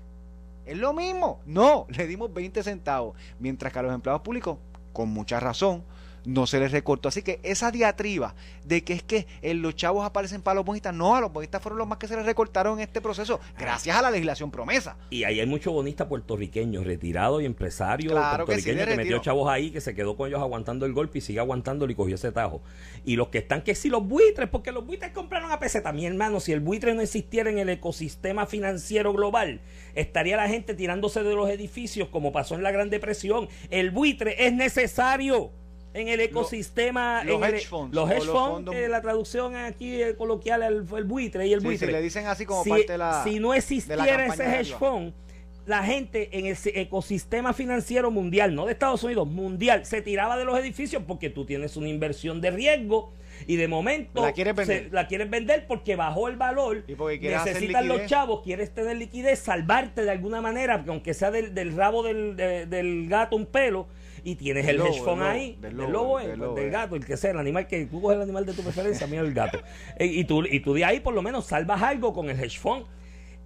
Es lo mismo. No, le dimos 20 centavos. Mientras que a los empleados públicos, con mucha razón, no se les recortó. Así que esa diatriba de que es que en los chavos aparecen para los bonistas, no, a los bonistas fueron los más que se les recortaron en este proceso, gracias a la legislación promesa. Y ahí hay muchos bonistas puertorriqueños, retirados y empresarios Claro que sí, puertorriqueños que, metió chavos ahí, que se quedó con ellos aguantando el golpe y sigue aguantándolo y cogió ese tajo. Y los que están que si los buitres, porque los buitres compraron a peseta. Mi hermano, si el buitre no existiera en el ecosistema financiero global, estaría la gente tirándose de los edificios como pasó en la Gran Depresión. El buitre es necesario en el ecosistema. los en el- hedge funds, los hedge los funds, fondos- que la traducción aquí coloquial el, el buitre y el Sí, buitre. sí, le dicen así como si, parte de la- si no existiera ese hedge fund, la gente en el ecosistema financiero mundial, no de Estados Unidos, mundial, se tiraba de los edificios porque tú tienes una inversión de riesgo y de momento La quieres vender. se- la quieres vender porque bajó el valor. Y porque necesitan los chavos, quieres tener liquidez, salvarte de alguna manera, que aunque sea del, del rabo del, de- del gato un pelo, y tienes el hedge fund del lobo, ahí, del lobo, del eh, lobo, del gato, el que sea, el animal que tú coges el animal de tu preferencia, mira el gato. *laughs* Eh, y, tú, y tú de ahí por lo menos salvas algo con el hedge fund.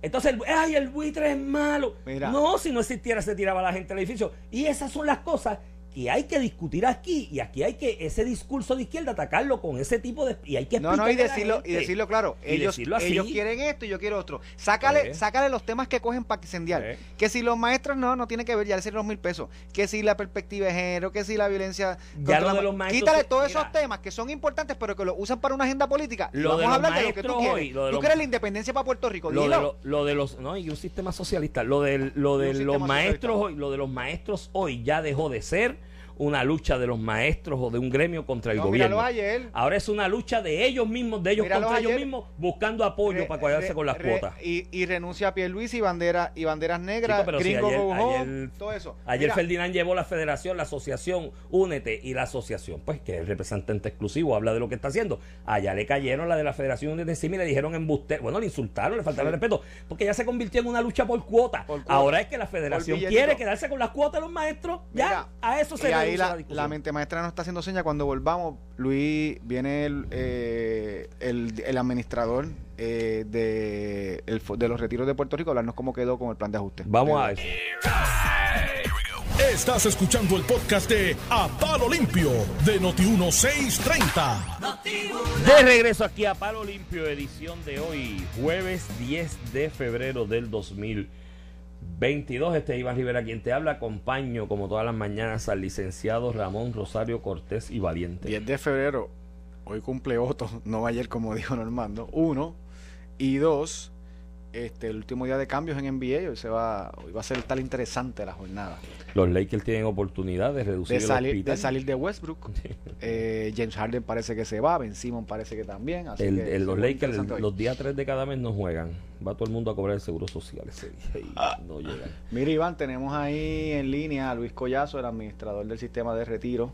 Entonces, el, ay, el buitre es malo. Mira. No, si no existiera, se tiraba la gente al edificio. Y esas son las cosas que hay que discutir aquí. Y aquí hay que ese discurso de izquierda atacarlo con ese tipo de. Y hay que No, no, y decirlo, y decirlo claro. Y Ellos, decirlo así. ellos quieren esto y yo quiero otro. Sácale, sácale los temas que cogen para incendiar. Eh. Que si los maestros no, no tiene que ver, ya hicieron los mil pesos. Que si la perspectiva de género, que si la violencia. lo de los maestros Quítale se- todos mira. esos temas que son importantes, pero que lo usan para una agenda política. Lo vamos de a los hablar de lo que tú quieres. hoy, lo de tú los- quieres la independencia para Puerto Rico. lo de, lo, lo de los no y un sistema socialista lo de lo de los maestros hoy lo de los maestros hoy ya dejó de ser una lucha de los maestros o de un gremio contra el No, gobierno ayer. ahora es una lucha de ellos mismos de ellos Míralos contra ellos mismos buscando apoyo Re- para cuadrarse re- con las re- cuotas Y, y renuncia a Pierluisi y, bandera, y banderas negras, Chico, pero si gringo ayer- todo eso. Ayer Mira, Ferdinand llevó la federación, la asociación, únete y la asociación, pues que es representante exclusivo, habla de lo que está haciendo. Allá le cayeron la de la federación únete encima y le dijeron embuste, bueno, le insultaron, le faltaron Sí. el respeto, porque ya se convirtió en una lucha por cuota. Por cuota. Ahora es que la federación quiere quedarse con las cuotas de los maestros, ya a eso se ahí la, la mente maestra nos está haciendo seña cuando volvamos. Luis, viene el, eh, el, el administrador eh, de, el de los retiros de Puerto Rico a hablarnos cómo quedó con el plan de ajuste. Vamos a eso. Estás escuchando el podcast de A Palo Limpio de Noti1630. De regreso aquí a Palo Limpio, edición de hoy, jueves 10 de febrero del 2022. Este es Iván Rivera quien te habla. Acompaño, como todas las mañanas, al licenciado Ramón Rosario Cortés y Valiente. 10 de febrero, hoy cumple Otto, no ayer como dijo Normando. Uno. Y dos, este, el último día de cambios en NBA. Hoy, se va, hoy va a ser tal interesante la jornada. Los Lakers tienen oportunidad de reducir De salir, de salir de Westbrook. *laughs* Eh, James Harden parece que se va. Ben Simon parece que también. Así El- que el- se los Lakers los días 3 de cada mes no juegan. Va todo el mundo a cobrar el seguro social ese día y no llegan. Mira, Iván, tenemos ahí en línea a Luis Collazo, el administrador del sistema de retiro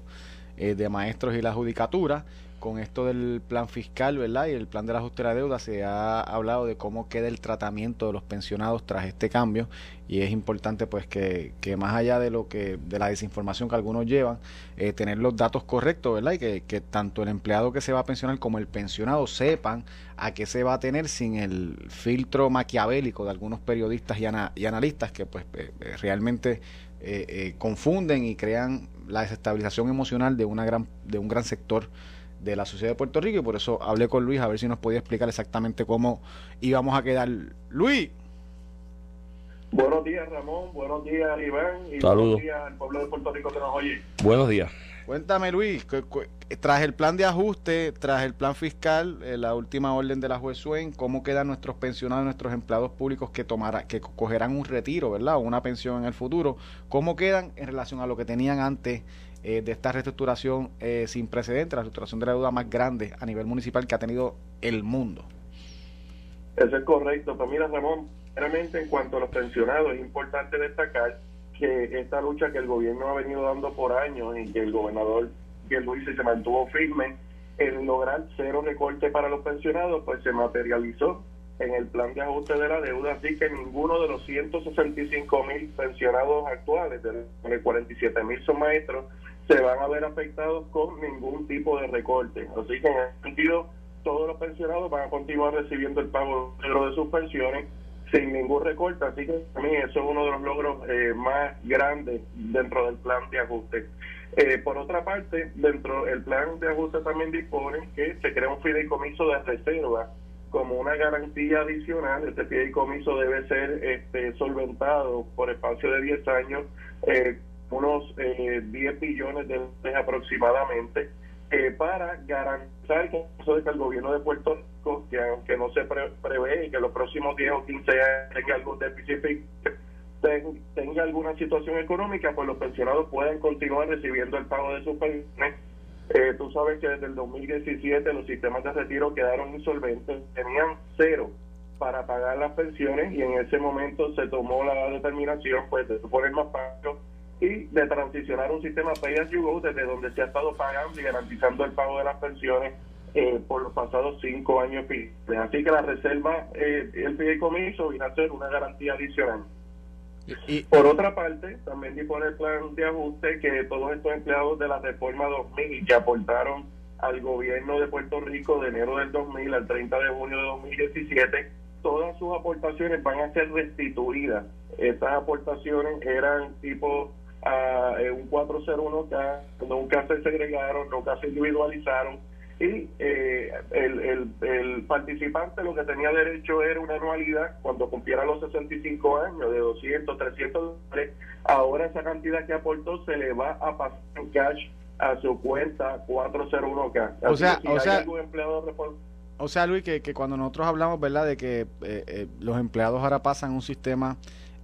eh, de maestros y la judicatura. Con esto del plan fiscal, ¿verdad? Y el plan del ajuste de la deuda, se ha hablado de cómo queda el tratamiento de los pensionados tras este cambio. Y es importante, pues, que, más allá de lo que, de la desinformación que algunos llevan, eh, tener los datos correctos, ¿verdad? Y que, tanto el empleado que se va a pensionar como el pensionado sepan a qué se va a tener sin el filtro maquiavélico de algunos periodistas y, ana- y analistas que pues eh, eh, realmente confunden y crean la desestabilización emocional de una gran de un gran sector de la sociedad de Puerto Rico y por eso hablé con Luis a ver si nos podía explicar exactamente cómo íbamos a quedar. Luis, Buenos días, Ramón. Buenos días, Iván. Y Saludos. buenos días al pueblo de Puerto Rico que nos oye. Buenos días. cuéntame Luis, cu- cu- tras el plan de ajuste, tras el plan fiscal, eh, la última orden de la juez Swain, ¿cómo quedan nuestros pensionados, nuestros empleados públicos que tomará, que co- cogerán un retiro, ¿verdad? O una pensión en el futuro? ¿Cómo quedan en relación a lo que tenían antes eh, de esta reestructuración eh, sin precedentes, la reestructuración de la deuda más grande a nivel municipal que ha tenido el mundo? Eso es correcto. Pues mira, Ramón, realmente en cuanto a los pensionados, es importante destacar que esta lucha que el gobierno ha venido dando por años y que el gobernador Pierluisi se mantuvo firme en lograr cero recorte para los pensionados, pues se materializó en el plan de ajuste de la deuda, así que ninguno de los 165 mil pensionados actuales, de los 47 mil son maestros, se van a ver afectados con ningún tipo de recorte. Así que en ese sentido, todos los pensionados van a continuar recibiendo el pago de sus pensiones sin ningún recorte, así que a mí eso es uno de los logros eh, más grandes dentro del plan de ajuste. Eh, por otra parte, dentro del plan de ajuste también dispone que se crea un fideicomiso de reserva como una garantía adicional. Este fideicomiso debe ser este, solventado por espacio de 10 años, eh, unos 10 billones de dólares aproximadamente eh, para garantizar que el gobierno de Puerto Rico, que aunque no se prevé que los próximos 10 o 15 años tenga algún déficit, tenga alguna situación económica, pues los pensionados puedan continuar recibiendo el pago de sus pensiones. Eh, tú sabes que desde el 2017 los sistemas de retiro quedaron insolventes, tenían cero para pagar las pensiones y en ese momento se tomó la determinación pues de poner más pagos y de transicionar un sistema pay as you go desde donde se ha estado pagando y garantizando el pago de las pensiones eh, por los pasados cinco años. Así que la reserva, eh, el fideicomiso viene a ser una garantía adicional. Y, por otra parte, también dispone el plan de ajuste que todos estos empleados de la reforma 2000 que aportaron al gobierno de Puerto Rico de enero del 2000 al 30 de junio de 2017, todas sus aportaciones van a ser restituidas. Estas aportaciones eran tipo a eh, un 401K, nunca se segregaron, nunca se individualizaron y eh, el, el, participante lo que tenía derecho era una anualidad cuando cumpliera los 65 años de 200, 300 dólares. Ahora esa cantidad que aportó se le va a pasar en cash a su cuenta 401K. o sea, o sea, o sea, Luis, que, que, cuando nosotros hablamos, ¿verdad?, de que eh, los empleados ahora pasan un sistema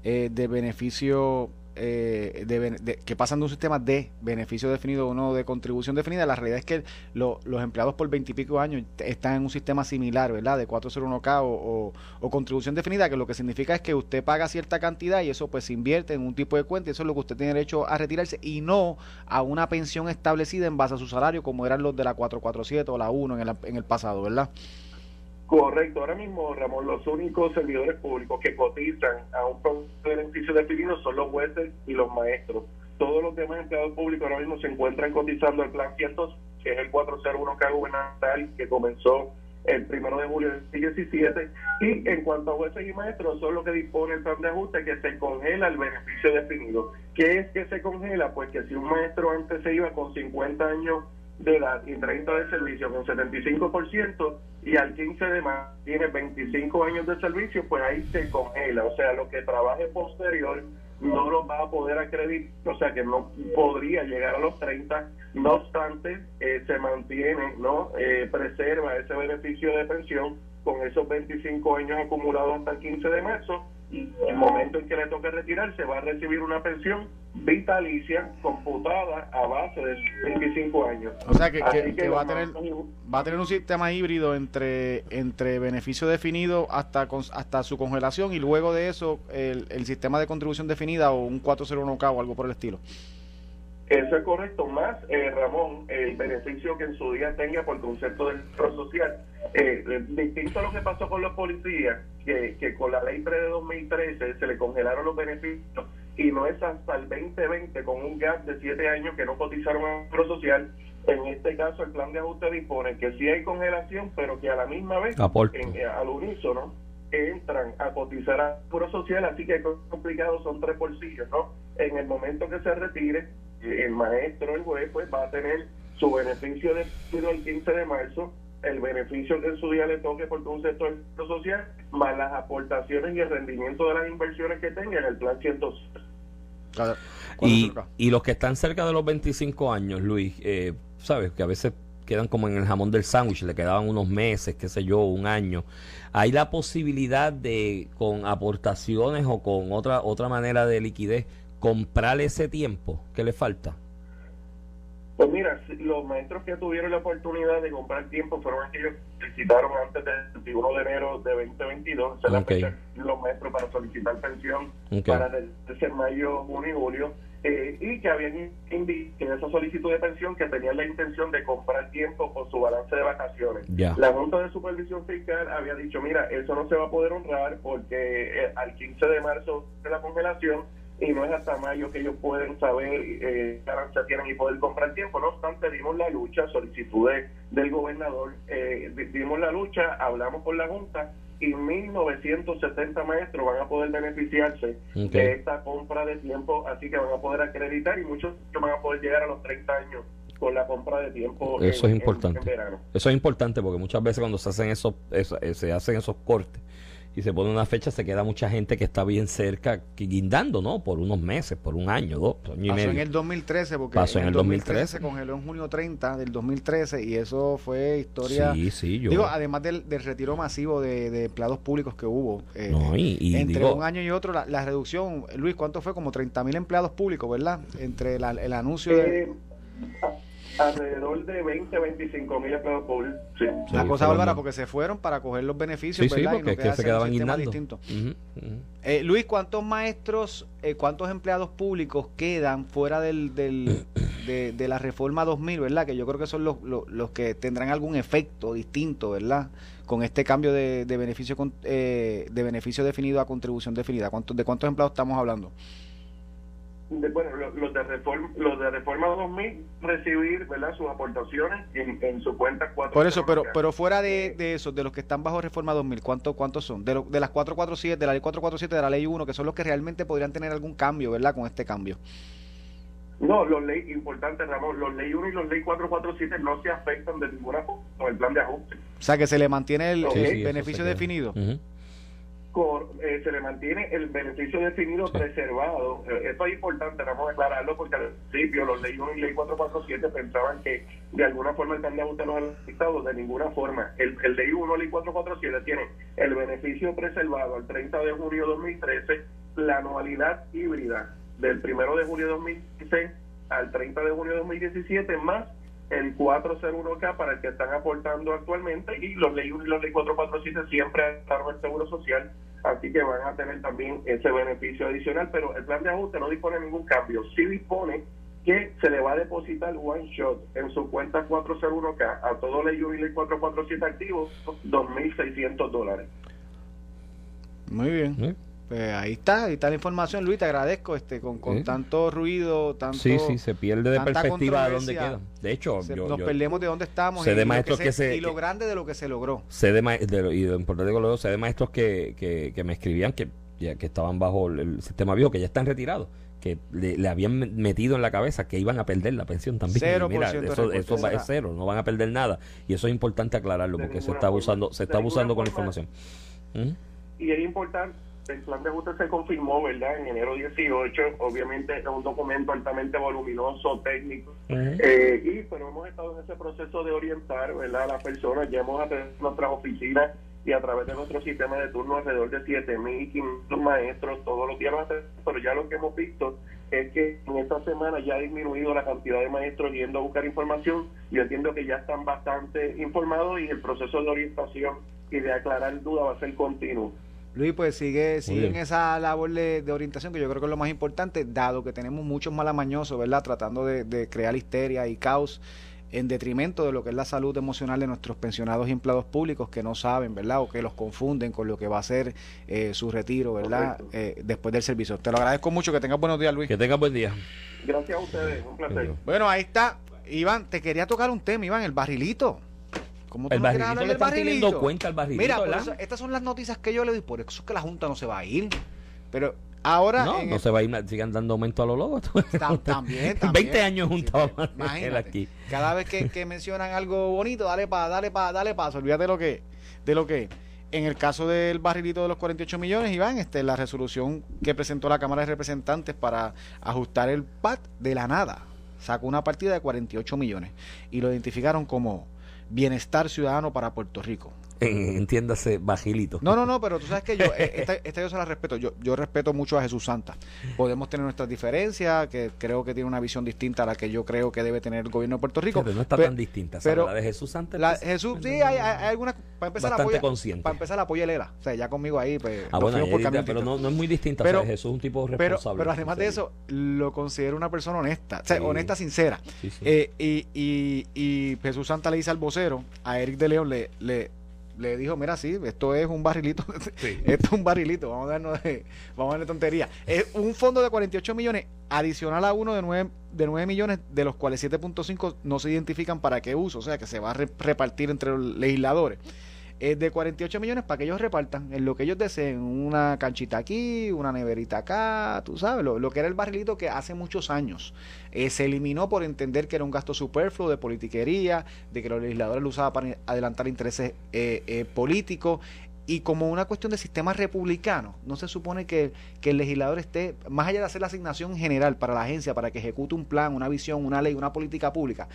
de beneficio eh, de, que pasan de un sistema de beneficio definido a uno de contribución definida, la realidad es que los empleados por veintipico años están en un sistema similar, ¿verdad? De 401k o, o, contribución definida, que lo que significa es que usted paga cierta cantidad y eso pues se invierte en un tipo de cuenta y eso es lo que usted tiene derecho a retirarse y no a una pensión establecida en base a su salario como eran los de la 447 o la 1 en el, en el pasado, ¿verdad? Correcto, ahora mismo, Ramón, los únicos servidores públicos que cotizan a un beneficio definido son los jueces y los maestros. Todos los demás empleados públicos ahora mismo se encuentran cotizando el plan 100, que es el 401K gubernamental que comenzó el primero de julio del 2017. Y en cuanto a jueces y maestros, son los que dispone el plan de ajuste que se congela el beneficio definido. ¿Qué es que se congela? Pues que si un maestro antes se iba con 50 años de edad y 30 de servicio con 75% y al 15 de marzo tiene 25 años de servicio, pues ahí se congela. O sea, lo que trabaje posterior no lo va a poder acreditar, o sea que no podría llegar a los 30, no obstante, eh, se mantiene, ¿no? Eh, preserva ese beneficio de pensión con esos 25 años acumulados hasta el 15 de marzo y en el momento en que le toque retirarse va a recibir una pensión vitalicia computada a base de 25 años. O sea que, va, a tener, va a tener un sistema híbrido entre, entre beneficio definido hasta, hasta su congelación y luego de eso el, el sistema de contribución definida o un 401k o algo por el estilo. Eso es correcto, más eh, Ramón, el beneficio que en su día tenga por concepto del social. Eh, eh, distinto a lo que pasó con los policías, que, que con la ley 3 de 2013 se le congelaron los beneficios y no es hasta el 2020 con un gap de 7 años que no cotizaron a social. En este caso, el plan de ajuste dispone que sí hay congelación, pero que a la misma vez, en, al unísono, entran a cotizar a pro social, así que complicado son tres bolsillos, ¿no? En el momento que se retire, el maestro, el juez, pues va a tener su beneficio de el 15 de marzo, el beneficio que en su día le toque por un sector social, más las aportaciones y el rendimiento de las inversiones que tenga en el plan 106. Y, y los que están cerca de los 25 años, Luis, eh, sabes que a veces quedan como en el jamón del sándwich, le quedaban unos meses, qué sé yo, un año. ¿Hay la posibilidad de, con aportaciones o con otra, otra manera de liquidez, comprar ese tiempo que le falta? Pues mira, los maestros que tuvieron la oportunidad de comprar tiempo fueron aquellos que visitaron antes del 21 de enero de 2022, se la fecha los maestros para solicitar pensión para el mayo, junio y julio. eh, y que habían indicado en esa solicitud de pensión que tenían la intención de comprar tiempo con su balance de vacaciones. La Junta de Supervisión Fiscal había dicho, mira, eso no se va a poder honrar porque eh, al 15 de marzo de la congelación y no es hasta mayo que ellos pueden saber eh, qué ganancia tienen y poder comprar tiempo. No obstante, dimos la lucha, solicitud de- del gobernador, eh, di- dimos la lucha, hablamos con la Junta y 1.970 maestros van a poder beneficiarse de esta compra de tiempo, así que van a poder acreditar y muchos van a poder llegar a los 30 años con la compra de tiempo. Eso en- es importante. en verano. Eso es importante porque muchas veces cuando se hacen esos, eso- eh, se hacen esos cortes y se pone una fecha, se queda mucha gente que está bien cerca, guindando, ¿no? Por unos meses, por un año, dos, año y Pasó medio. en el 2013, porque Pasó en el 2013. se congeló en junio 30 del 2013 y eso fue historia. Sí, sí, yo. Digo, además del, del retiro masivo de, de empleados públicos que hubo. eh, no, y, y entre digo, un año y otro, la, la reducción, Luis, ¿cuánto fue? Como 30 mil empleados públicos, ¿verdad? Entre la- el anuncio de... Eh, a- alrededor de 20, 25 mil empleados públicos. Sí. La cosa bárbara porque se fueron para coger los beneficios, sí, sí, ¿verdad? porque es que se quedaban sistema guindando. distinto. Ujú, ujú. Eh, Luis, ¿cuántos maestros, eh, cuántos empleados públicos quedan fuera del, del- *clears throat* de, de la reforma 2000, ¿verdad? Que yo creo que son los, los, los que tendrán algún efecto distinto, ¿verdad? Con este cambio de, de beneficio con- eh, de beneficio definido a contribución definida. ¿Cuántos, ¿De cuántos empleados estamos hablando? De- bueno, lo- los de reforma, los de reforma 2000 recibir, ¿verdad? Sus aportaciones en, en su cuenta 4. Por eso, pero pero fuera de, de esos, de los que están bajo reforma 2000, ¿cuántos cuántos son? De, lo- de las 447, de la ley 447, de la ley 1, que son los que realmente podrían tener algún cambio, ¿verdad? Con este cambio. No, los ley, importante Ramón, los ley 1 y los ley 447 no se afectan de ninguna forma con el plan de ajuste. O sea, que se le mantiene el, Sí, el sí, eso beneficio definido. Cor- eh, se le mantiene el beneficio definido Sí. preservado. Eh, esto es importante, vamos a aclararlo, porque al principio los ley 1 y ley 447 pensaban que de alguna forma el plan de ajuste los afectado, de ninguna forma. El, el ley 1 ley 447 tiene el beneficio preservado al 30 de junio de 2013, la anualidad híbrida del 1 de julio de 2016 al 30 de junio de 2017, más el 401K para el que están aportando actualmente y los ley 1 y los ley 447 siempre están el seguro social, así que van a tener también ese beneficio adicional, pero el plan de ajuste no dispone de ningún cambio, sí dispone que se le va a depositar one shot en su cuenta 401K a todo ley 1 y ley 447 activos 2.600 dólares. Muy bien. ¿Eh? Pues ahí está, ahí está la información, Luis, te agradezco este con, con Sí. tanto ruido, tanto Sí, sí, se pierde de perspectiva de dónde queda. De hecho, se- yo, nos yo perdemos de dónde estamos sé y, de lo maestros que que se- se- y lo grande de lo que se logró. sé de, de lo- y lo importante que lo veo, sé de maestros que, que, que me escribían que, ya, que estaban bajo el, el sistema viejo, que ya están retirados, que le, le habían me- metido en la cabeza que iban a perder la pensión también. Cero mira, por ciento de eso, eso va- es cero, no van a perder nada. Y eso es importante aclararlo porque se está abusando, se está abusando con la información. ¿Mm? y es importante, el plan de ajuste se confirmó, ¿verdad?, en enero 18, obviamente es un documento altamente voluminoso, técnico, eh, y pero hemos estado en ese proceso de orientar, ¿verdad?, a las personas, ya hemos atendido nuestras oficinas y a través de nuestro sistema de turno alrededor de 7.500 maestros todos los días, pero ya lo que hemos visto es que en esta semana ya ha disminuido la cantidad de maestros yendo a buscar información. Yo entiendo que ya están bastante informados y el proceso de orientación y de aclarar dudas va a ser continuo. Luis, pues sigue, sigue en esa labor de, de orientación que yo creo que es lo más importante, dado que tenemos muchos malamañosos, ¿verdad? Tratando de, de crear histeria y caos en detrimento de lo que es la salud emocional de nuestros pensionados y empleados públicos que no saben, ¿verdad? O que los confunden con lo que va a ser eh, su retiro, ¿verdad? Eh, después del servicio. Te lo agradezco mucho, que tengas buenos días, Luis. Que tengas buen día. Gracias a ustedes, un placer. Bueno, ahí está. Iván, te quería tocar un tema, Iván, el barrilito. ¿Cómo tú El no barrilito le del están teniendo cuenta al barrilito, Mira, por ¿verdad? eso- estas son las noticias que yo le doy, por eso es que la Junta no se va a ir. Pero ahora... No, no el- se va a ir, sigan dando aumento a los lobos. Tam- *laughs* también, también. 20 años Sí, imagínate. aquí. Cada vez que, que mencionan algo bonito, dale pa, dale pa, dale paso, olvídate de lo que, de lo que. En el caso del barrilito de los 48 millones, Iván, este, la resolución que presentó la Cámara de Representantes para ajustar el PAT de la nada, sacó una partida de 48 millones y lo identificaron como bienestar ciudadano para Puerto Rico. En- entiéndase, bajilito. No, no, no, pero tú sabes que yo, eh, esta, esta yo se la respeto. Yo, yo respeto mucho a Jesús Santa. Podemos tener nuestras diferencias, que creo que tiene una visión distinta a la que yo creo que debe tener el gobierno de Puerto Rico. Pero no está tan distinta. ¿sabes? pero la de Jesús antes. La, pues, Jesús, sí, hay, hay, no. hay alguna. Para empezar, Bastante apoya, consciente. Para empezar, apoya Lela. O sea, ya conmigo ahí. Pues, Ah, bueno, caminos pero no, no es muy distinta. Pero- o sea, Jesús es un tipo responsable. pero además de eso, lo considero una persona honesta. O sea, Sí. honesta, sincera. Sí. Eh, y, y, y Jesús Santa le dice al vocero, a Eric de León, le, le, le dijo, mira, sí, esto es un barrilito, *laughs* esto es un barrilito, vamos a darnos de, vamos a darle tontería. Es un fondo de 48 millones adicional a uno de 9, de 9 millones, de los cuales 7.5 no se identifican para qué uso, o sea que se va a re- repartir entre los legisladores. Es de 48 millones para que ellos repartan en lo que ellos deseen, una canchita aquí, una neverita acá, tú sabes, lo, lo que era el barrilito que hace muchos años eh, se eliminó por entender que era un gasto superfluo de politiquería, de que los legisladores lo usaban para adelantar intereses eh, eh, políticos. Y como una cuestión de sistema republicano, no se supone que, que el legislador esté, más allá de hacer la asignación general para la agencia, para que ejecute un plan, una visión, una ley, una política pública,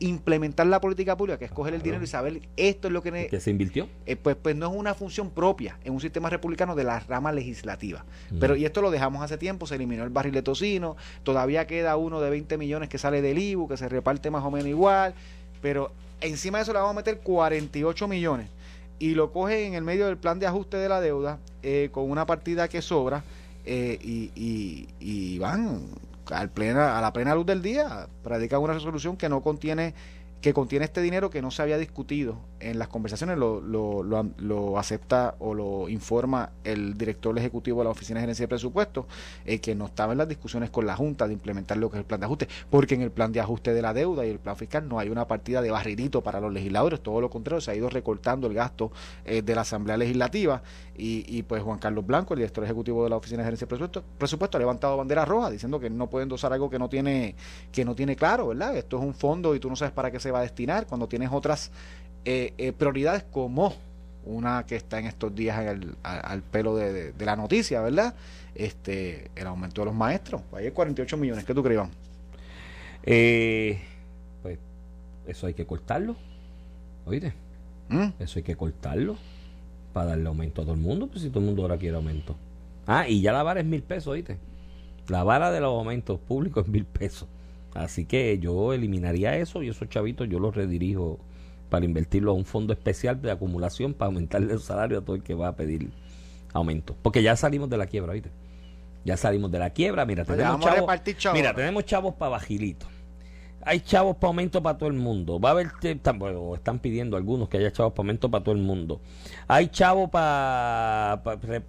implementar la política pública, que es coger el dinero y saber esto es lo que... se invirtió. eh, pues, pues no es una función propia en un sistema republicano de la rama legislativa. Pero, y esto lo dejamos hace tiempo, se eliminó el barril de tocino, todavía queda uno de 20 millones que sale del IBU, que se reparte más o menos igual, pero encima de eso le vamos a meter 48 millones y lo coge en el medio del plan de ajuste de la deuda eh, con una partida que sobra eh, y, y- y van al plena, a la plena luz del día, predican una resolución que no contiene que contiene este dinero que no se había discutido en las conversaciones, lo, lo, lo, lo acepta o lo informa el director ejecutivo de la Oficina de Gerencia de Presupuestos, eh, que no estaba en las discusiones con la Junta de implementar lo que es el plan de ajuste, porque en el plan de ajuste de la deuda y el plan fiscal no hay una partida de barrilito para los legisladores, todo lo contrario, se ha ido recortando el gasto eh, de la Asamblea Legislativa y, y pues Juan Carlos Blanco, el director ejecutivo de la Oficina de Gerencia de Presupuestos, presupuesto, ha levantado bandera roja diciendo que no pueden endosar algo que no tiene que no tiene claro, ¿verdad? Esto es un fondo y tú no sabes para qué se va a destinar cuando tienes otras eh, eh, prioridades como una que está en estos días al pelo de, de- de la noticia, ¿verdad? Este, el aumento de los maestros. Ahí hay 48 millones, ¿qué tú crees? Eh, pues eso hay que cortarlo. Oíste, ¿Mm? eso hay que cortarlo para darle aumento a todo el mundo. Pues si todo el mundo ahora quiere aumento. Ah, y ya la vara es mil pesos, oíste. La vara de los aumentos públicos es mil pesos. Así que yo eliminaría eso y esos chavitos yo los redirijo para invertirlo a un fondo especial de acumulación para aumentarle el salario a todo el que va a pedir aumento. Porque ya salimos de la quiebra, ¿oíste? Ya salimos de la quiebra. Mira, Oye, tenemos chavos- chavos Mira, tenemos chavos para bajilito. Hay chavos para aumento para todo el mundo. Va a haber, están, bueno, están pidiendo algunos que haya chavos para aumento para todo el mundo. Hay chavos para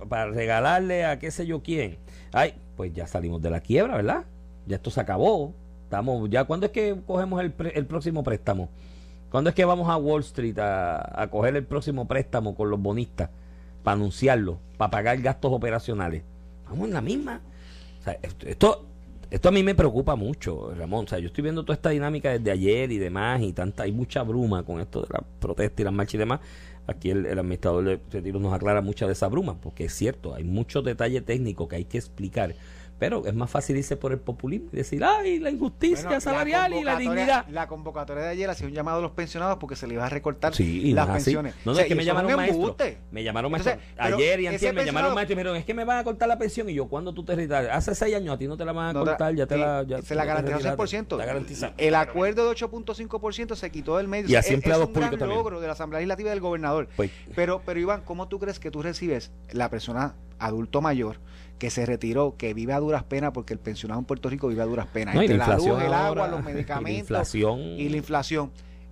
para regalarle a qué sé yo quién. Ay, pues ya salimos de la quiebra, ¿verdad? Ya esto se acabó. Estamos, ya ¿cuándo es que cogemos el, pre- el próximo préstamo? ¿Cuándo es que vamos a Wall Street a, a coger el próximo préstamo con los bonistas para anunciarlo, para pagar gastos operacionales? Vamos en la misma. Esto, esto, a mí me preocupa mucho, Ramón. O sea, yo estoy viendo toda esta dinámica desde ayer y demás, y tanta, hay mucha bruma con esto de la protesta y las marchas y demás. Aquí el, el administrador de retiro nos aclara mucha de esa bruma, porque es cierto, hay muchos detalles técnicos que hay que explicar. Pero es más fácil irse por el populismo y decir, ay, la injusticia Bueno, salarial y la dignidad. La convocatoria de ayer hacía un llamado a los pensionados porque se les iba a recortar Sí, no las pensiones. No, no, O sea, es que me llamaron embuste. Me llamaron maestro. Ayer y antier me llamaron maestro y me dijeron, es que me van a cortar la pensión. Y yo, ¿cuándo tú te retiras? Hace seis años a ti no te la van a No cortar, ya te sí, la... Ya, se la garantizó retiraste. 100%. Está garantizada. El acuerdo de 8.5% se quitó del medio. Y así es- empleados es un gran públicos también. logro de la Asamblea Legislativa y del gobernador. Pues- pero, pero Iván, ¿cómo tú crees que tú recibes la persona adulto mayor que se retiró, que vive a duras penas, porque el pensionado en Puerto Rico vive a duras penas, No, y la entre la, luz, el agua, los *laughs* y la medicamentos inflación. y la inflación,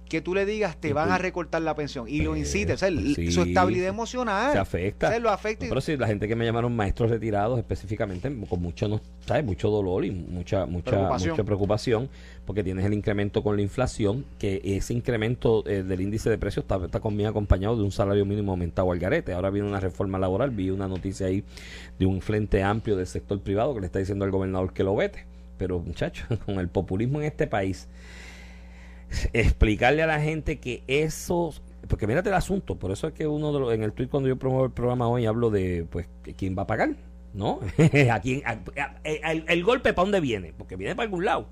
que tú le digas te van a recortar la pensión y lo Eh, incites, o sea, el- sí. su estabilidad emocional se afecta. o sea, lo afecta No, pero sí, la gente que me llamaron maestros retirados específicamente con mucho, no, ¿sabes? mucho dolor y mucha, mucha, Preocupación. mucha preocupación porque tienes el incremento con la inflación, que ese incremento eh, del índice de precios está, está conmigo acompañado de un salario mínimo aumentado al garete. Ahora viene una reforma laboral, vi una noticia ahí de un frente amplio del sector privado que le está diciendo al gobernador que lo vete. Pero muchachos, *laughs* con el populismo en este país, explicarle a la gente que eso porque mírate el asunto por eso es que uno de los, en el tweet cuando yo promuevo el programa hoy hablo de pues quién va a pagar no *laughs* a quién el, el golpe para dónde viene porque viene para algún lado.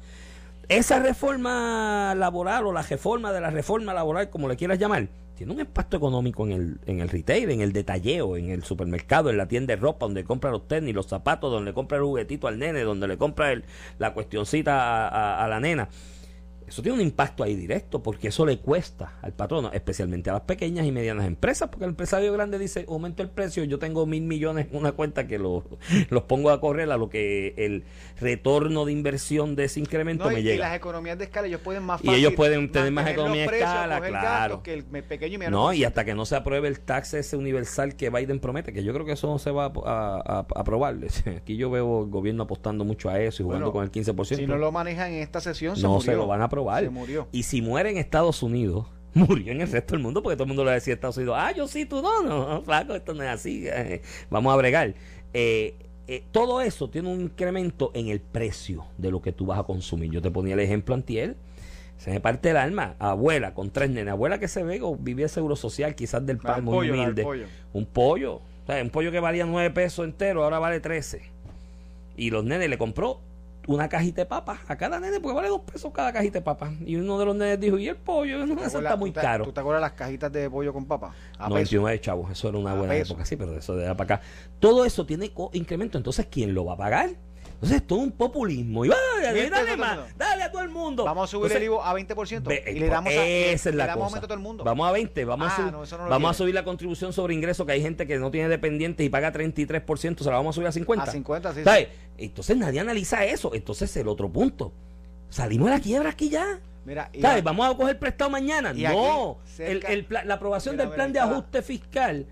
Esa reforma laboral o la reforma de la reforma laboral, como le quieras llamar, tiene un impacto económico en el, en el retail, en el detalleo, en el supermercado, en la tienda de ropa, donde compra los tenis, los zapatos, donde compra el juguetito al nene, donde le compra el, la cuestioncita a la nena. Eso tiene un impacto ahí directo porque eso le cuesta al patrono, especialmente a las pequeñas y medianas empresas, porque el empresario grande dice, aumento el precio, yo tengo mil millones en una cuenta que lo- *laughs* los pongo a correr a lo que el retorno de inversión de ese incremento No, me y, y llega. las economías de escala, ellos pueden más Y ellos fácil pueden tener más economía de escala, claro. gastos que el me- pequeño y No, y hasta que no se apruebe el tax ese universal que Biden promete, que yo creo que eso no se va a, aprobar. *laughs* Aquí yo veo el gobierno apostando mucho a eso y jugando Bueno, con el 15%. Si no lo manejan en esta sesión, se no murió. se lo van a aprobar. Se murió. Y si muere en Estados Unidos, *laughs* murió en el resto del mundo, porque todo el mundo le decía a Estados Unidos, ah, yo sí, tú no, no, flaco, esto no es así, eh, vamos a bregar. Eh, eh, todo eso tiene un incremento en el precio de lo que tú vas a consumir. Yo te ponía el ejemplo antier, se me parte el alma, abuela con tres nenas, abuela que se ve o vivía seguro social, quizás del pan muy pollo, humilde, pollo. un pollo, o sea, un pollo que valía nueve pesos entero, ahora vale 13. Y los nenes le compró una cajita de papas a cada nene, porque vale dos pesos cada cajita de papas. Y uno de los nenes dijo, ¿y el pollo? No, *laughs* ¿Te eso acuerdas- está muy caro. ¿Tú te acuerdas las cajitas de pollo con papa? A peso. 99 chavos, eso era una A buena peso. época, sí, pero eso de para acá. Todo eso tiene incremento, entonces ¿quién lo va a pagar? Entonces es todo un populismo. Y vaya, Mil pesos a dale el más, dale a todo el mundo. Vamos a subir Entonces, el IVA a 20% Ve, y le damos, a, le- esa es le la damos cosa. a todo el mundo. Vamos a 20, vamos, Ah, a, no, no lo vamos a subir la contribución sobre ingreso que hay gente que no tiene dependientes y paga 33%, se la vamos a subir a 50. A 50, sí, ¿Sabes? Entonces nadie analiza eso. Entonces el otro punto. Salimos de la quiebra aquí ya. Mira, ¿Sabes? a- Vamos a coger prestado mañana. No. aquí, cerca- El- el la aprobación Mira, del plan de ajuste fiscal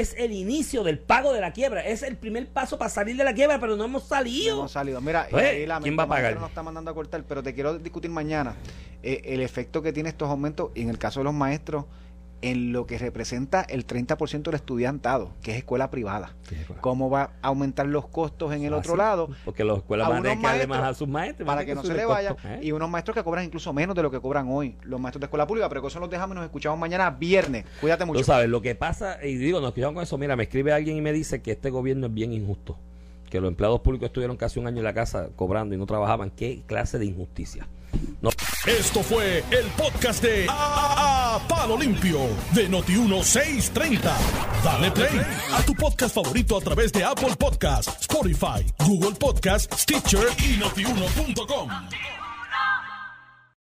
es el inicio del pago de la quiebra. Es el primer paso para salir de la quiebra, pero no hemos no salido. hemos salido. Mira, ahí la ¿quién va a Maestro pagar? nos está mandando a cortar, pero te quiero discutir mañana eh, el efecto que tiene estos aumentos, y en el caso de los maestros, en lo que representa el 30% del estudiantado, que es escuela privada. ¿Cómo va a aumentar los costos en el Ah, otro sí. lado? Porque las escuelas van a unos tener que darle maestros, más a sus maestros. para que no se le vaya. ¿eh? Y unos maestros que cobran incluso menos de lo que cobran hoy, los maestros de escuela pública. Pero con eso los dejamos y nos escuchamos mañana viernes. Cuídate mucho. Tú sabes, lo que pasa, y digo, nos quedamos con eso. Mira, me escribe alguien y me dice que este gobierno es bien injusto. Que los empleados públicos estuvieron casi un año en la casa cobrando y no trabajaban. ¿Qué clase de injusticia? No. Esto fue el podcast de A, A- Palo Limpio de Noti1630. Dale play a tu podcast favorito a través de Apple Podcasts, Spotify, Google Podcasts, Stitcher y notiuno.com.